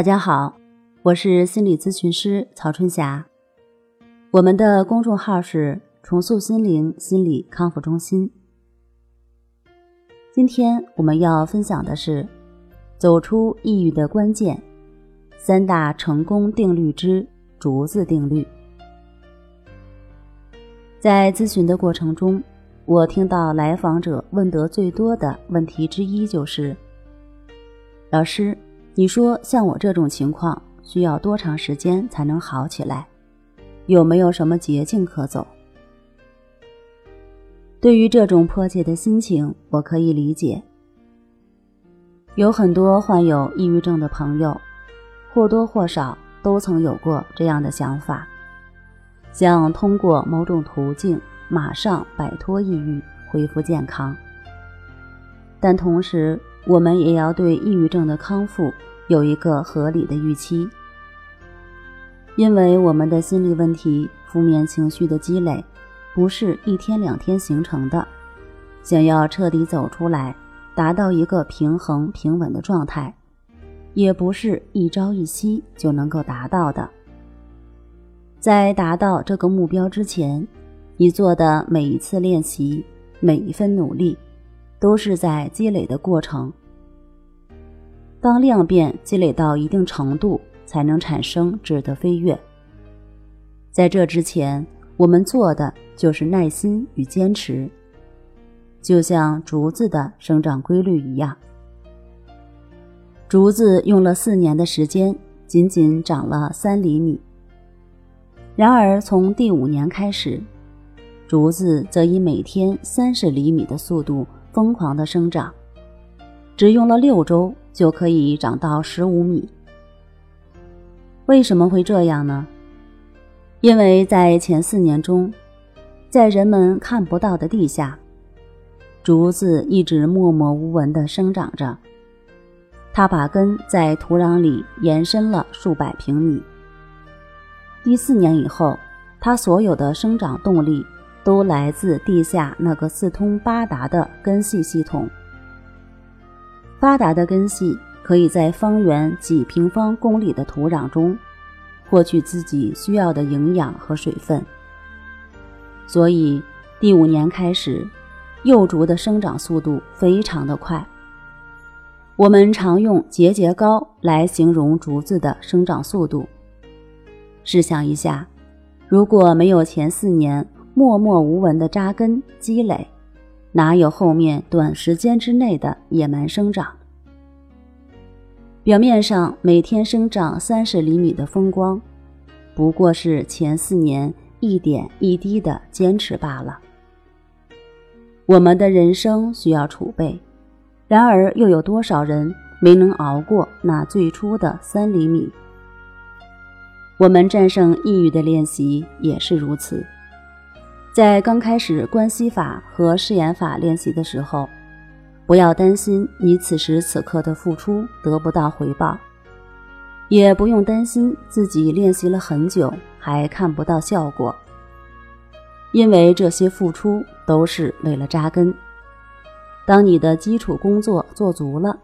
大家好，我是心理咨询师曹春霞。我们的公众号是“重塑心灵心理康复中心”。今天我们要分享的是走出抑郁的关键三大成功定律之竹子定律。在咨询的过程中，我听到来访者问得最多的问题之一就是：“老师。”你说像我这种情况需要多长时间才能好起来？有没有什么捷径可走？对于这种迫切的心情，我可以理解。有很多患有抑郁症的朋友，或多或少都曾有过这样的想法，想通过某种途径马上摆脱抑郁，恢复健康。但同时，我们也要对抑郁症的康复有一个合理的预期，因为我们的心理问题、负面情绪的积累不是一天两天形成的，想要彻底走出来，达到一个平衡平稳的状态，也不是一朝一夕就能够达到的。在达到这个目标之前，你做的每一次练习，每一份努力。都是在积累的过程。当量变积累到一定程度，才能产生质的飞跃。在这之前，我们做的就是耐心与坚持，就像竹子的生长规律一样。竹子用了四年的时间，仅仅长了三厘米。然而，从第五年开始，竹子则以每天三十厘米的速度。疯狂的生长，只用了六周就可以长到十五米。为什么会这样呢？因为在前四年中，在人们看不到的地下，竹子一直默默无闻地生长着。它把根在土壤里延伸了数百平米。第四年以后，它所有的生长动力。都来自地下那个四通八达的根系系统。发达的根系可以在方圆几平方公里的土壤中获取自己需要的营养和水分。所以，第五年开始，幼竹的生长速度非常的快。我们常用节节高来形容竹子的生长速度。试想一下，如果没有前四年，默默无闻的扎根积累，哪有后面短时间之内的野蛮生长？表面上每天生长三十厘米的风光，不过是前四年一点一滴的坚持罢了。我们的人生需要储备，然而又有多少人没能熬过那最初的三厘米？我们战胜抑郁的练习也是如此。在刚开始关系法和誓言法练习的时候，不要担心你此时此刻的付出得不到回报，也不用担心自己练习了很久还看不到效果，因为这些付出都是为了扎根。当你的基础工作做足了，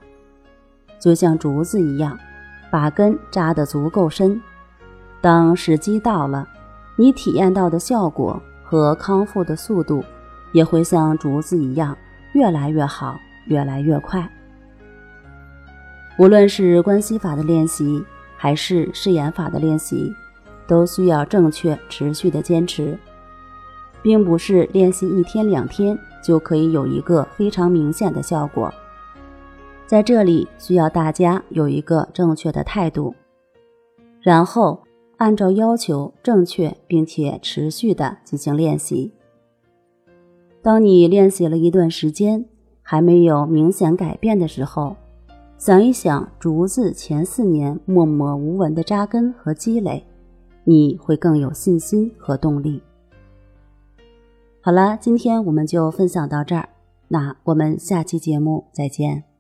就像竹子一样，把根扎得足够深，当时机到了，你体验到的效果。和康复的速度也会像竹子一样越来越好，越来越快。无论是关系法的练习，还是誓言法的练习，都需要正确、持续的坚持，并不是练习一天两天就可以有一个非常明显的效果。在这里，需要大家有一个正确的态度，然后。按照要求，正确并且持续的进行练习。当你练习了一段时间，还没有明显改变的时候，想一想竹子前四年默默无闻的扎根和积累，你会更有信心和动力。好了，今天我们就分享到这儿，那我们下期节目再见。